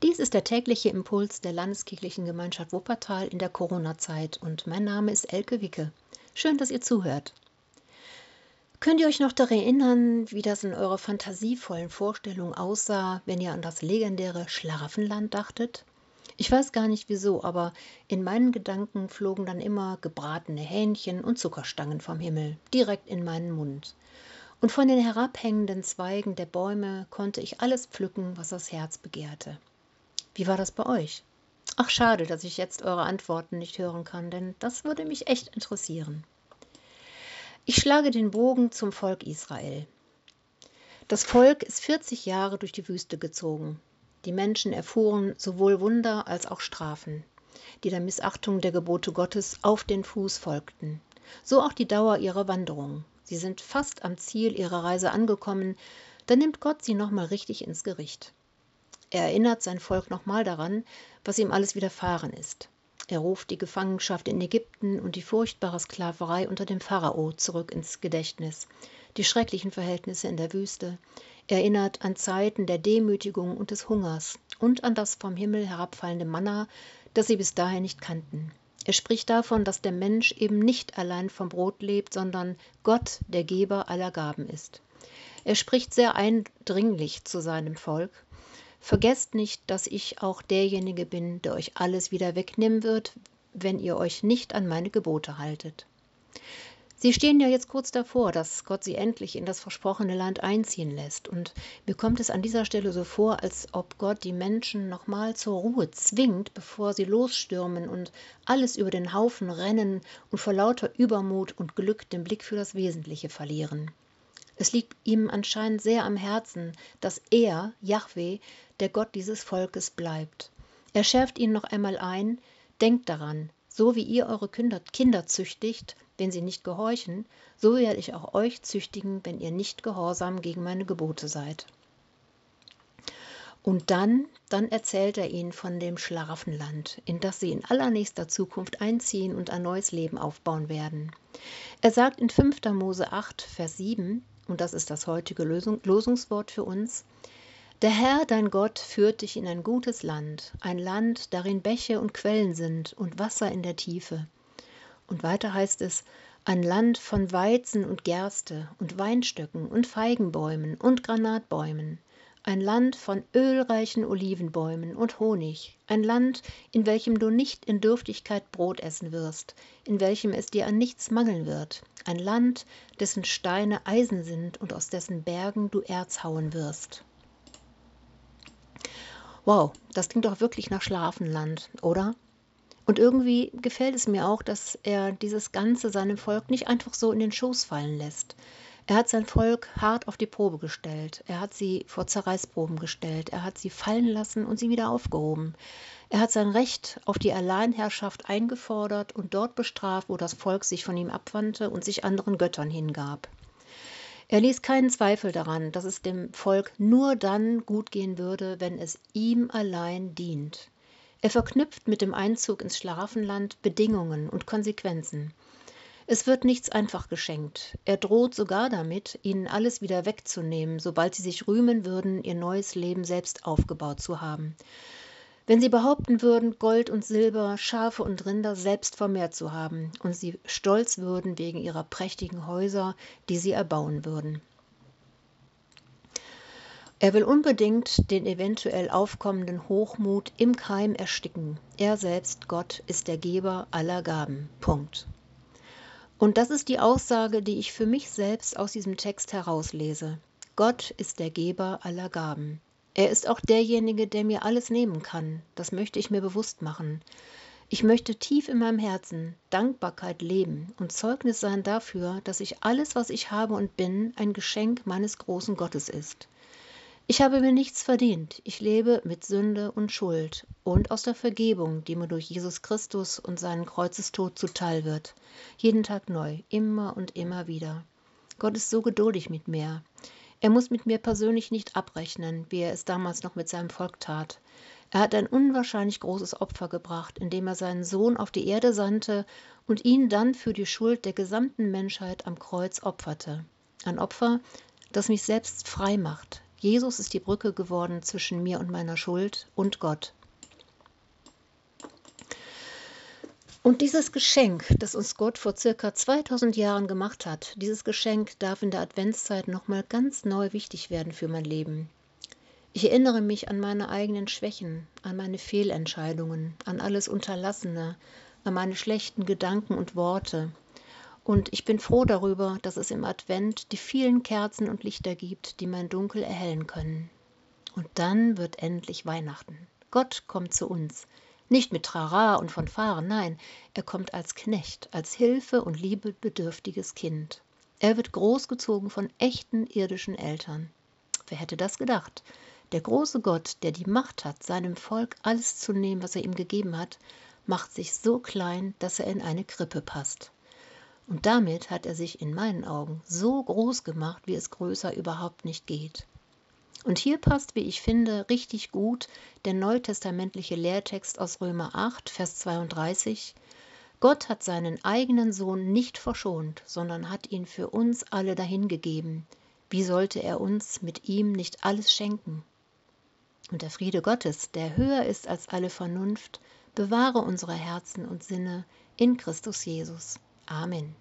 Dies ist der tägliche Impuls der Landeskirchlichen Gemeinschaft Wuppertal in der Corona-Zeit und mein Name ist Elke Wicke. Schön, dass ihr zuhört. Könnt ihr euch noch daran erinnern, wie das in eurer fantasievollen Vorstellung aussah, wenn ihr an das legendäre Schlaraffenland dachtet? Ich weiß gar nicht wieso, aber in meinen Gedanken flogen dann immer gebratene Hähnchen und Zuckerstangen vom Himmel, direkt in meinen Mund. Und von den herabhängenden Zweigen der Bäume konnte ich alles pflücken, was das Herz begehrte. Wie war das bei euch? Ach schade, dass ich jetzt eure Antworten nicht hören kann, denn das würde mich echt interessieren. Ich schlage den Bogen zum Volk Israel. Das Volk ist 40 Jahre durch die Wüste gezogen. Die Menschen erfuhren sowohl Wunder als auch Strafen, die der Missachtung der Gebote Gottes auf den Fuß folgten. So auch die Dauer ihrer Wanderung. Sie sind fast am Ziel ihrer Reise angekommen, da nimmt Gott sie nochmal richtig ins Gericht. Er erinnert sein Volk nochmal daran, was ihm alles widerfahren ist. Er ruft die Gefangenschaft in Ägypten und die furchtbare Sklaverei unter dem Pharao zurück ins Gedächtnis, die schrecklichen Verhältnisse in der Wüste, erinnert an Zeiten der Demütigung und des Hungers und an das vom Himmel herabfallende Manna, das sie bis dahin nicht kannten. Er spricht davon, dass der Mensch eben nicht allein vom Brot lebt, sondern Gott der Geber aller Gaben ist. Er spricht sehr eindringlich zu seinem Volk Vergesst nicht, dass ich auch derjenige bin, der euch alles wieder wegnehmen wird, wenn ihr euch nicht an meine Gebote haltet. Sie stehen ja jetzt kurz davor, dass Gott sie endlich in das versprochene Land einziehen lässt. Und mir kommt es an dieser Stelle so vor, als ob Gott die Menschen nochmal zur Ruhe zwingt, bevor sie losstürmen und alles über den Haufen rennen und vor lauter Übermut und Glück den Blick für das Wesentliche verlieren. Es liegt ihm anscheinend sehr am Herzen, dass er, Yahweh, der Gott dieses Volkes bleibt. Er schärft ihnen noch einmal ein, denkt daran, so wie ihr eure Kinder, Kinder züchtigt, wenn sie nicht gehorchen, so werde ich auch euch züchtigen, wenn ihr nicht gehorsam gegen meine Gebote seid. Und dann, dann erzählt er ihnen von dem Schlaraffenland, in das sie in allernächster Zukunft einziehen und ein neues Leben aufbauen werden. Er sagt in 5. Mose 8, Vers 7, und das ist das heutige Losungswort für uns. Der Herr, dein Gott, führt dich in ein gutes Land, ein Land, darin Bäche und Quellen sind und Wasser in der Tiefe. Und weiter heißt es, ein Land von Weizen und Gerste und Weinstöcken und Feigenbäumen und Granatbäumen, ein Land von ölreichen Olivenbäumen und Honig, ein Land, in welchem du nicht in Dürftigkeit Brot essen wirst, in welchem es dir an nichts mangeln wird, ein Land, dessen Steine Eisen sind und aus dessen Bergen du Erz hauen wirst. Wow, das klingt doch wirklich nach Schlafenland, oder? Und irgendwie gefällt es mir auch, dass er dieses Ganze seinem Volk nicht einfach so in den Schoß fallen lässt. Er hat sein Volk hart auf die Probe gestellt. Er hat sie vor Zerreißproben gestellt. Er hat sie fallen lassen und sie wieder aufgehoben. Er hat sein Recht auf die Alleinherrschaft eingefordert und dort bestraft, wo das Volk sich von ihm abwandte und sich anderen Göttern hingab. Er ließ keinen Zweifel daran, dass es dem Volk nur dann gut gehen würde, wenn es ihm allein dient. Er verknüpft mit dem Einzug ins Schlafenland Bedingungen und Konsequenzen. Es wird nichts einfach geschenkt. Er droht sogar damit, ihnen alles wieder wegzunehmen, sobald sie sich rühmen würden, ihr neues Leben selbst aufgebaut zu haben. Wenn sie behaupten würden, Gold und Silber, Schafe und Rinder selbst vermehrt zu haben und sie stolz würden wegen ihrer prächtigen Häuser, die sie erbauen würden. Er will unbedingt den eventuell aufkommenden Hochmut im Keim ersticken. Er selbst, Gott, ist der Geber aller Gaben. Punkt. Und das ist die Aussage, die ich für mich selbst aus diesem Text herauslese. Gott ist der Geber aller Gaben. Er ist auch derjenige, der mir alles nehmen kann. Das möchte ich mir bewusst machen. Ich möchte tief in meinem Herzen Dankbarkeit leben und Zeugnis sein dafür, dass ich alles, was ich habe und bin, ein Geschenk meines großen Gottes ist. Ich habe mir nichts verdient. Ich lebe mit Sünde und Schuld und aus der Vergebung, die mir durch Jesus Christus und seinen Kreuzestod zuteil wird. Jeden Tag neu, immer und immer wieder. Gott ist so geduldig mit mir. Er muss mit mir persönlich nicht abrechnen, wie er es damals noch mit seinem Volk tat. Er hat ein unwahrscheinlich großes Opfer gebracht, indem er seinen Sohn auf die Erde sandte und ihn dann für die Schuld der gesamten Menschheit am Kreuz opferte. Ein Opfer, das mich selbst frei macht, Jesus ist die Brücke geworden zwischen mir und meiner Schuld und Gott. Und dieses Geschenk, das uns Gott vor circa 2000 Jahren gemacht hat, dieses Geschenk darf in der Adventszeit nochmal ganz neu wichtig werden für mein Leben. Ich erinnere mich an meine eigenen Schwächen, an meine Fehlentscheidungen, an alles Unterlassene, an meine schlechten Gedanken und Worte. Und ich bin froh darüber, dass es im Advent die vielen Kerzen und Lichter gibt, die mein Dunkel erhellen können. Und dann wird endlich Weihnachten. Gott kommt zu uns. Nicht mit Trara und von Fahren, nein, er kommt als Knecht, als Hilfe und liebebedürftiges Kind. Er wird großgezogen von echten irdischen Eltern. Wer hätte das gedacht? Der große Gott, der die Macht hat, seinem Volk alles zu nehmen, was er ihm gegeben hat, macht sich so klein, dass er in eine Krippe passt. Und damit hat er sich in meinen Augen so groß gemacht, wie es größer überhaupt nicht geht. Und hier passt, wie ich finde, richtig gut der neutestamentliche Lehrtext aus Römer 8, Vers 32. Gott hat seinen eigenen Sohn nicht verschont, sondern hat ihn für uns alle dahingegeben. Wie sollte er uns mit ihm nicht alles schenken? Und der Friede Gottes, der höher ist als alle Vernunft, bewahre unsere Herzen und Sinne in Christus Jesus. Amen.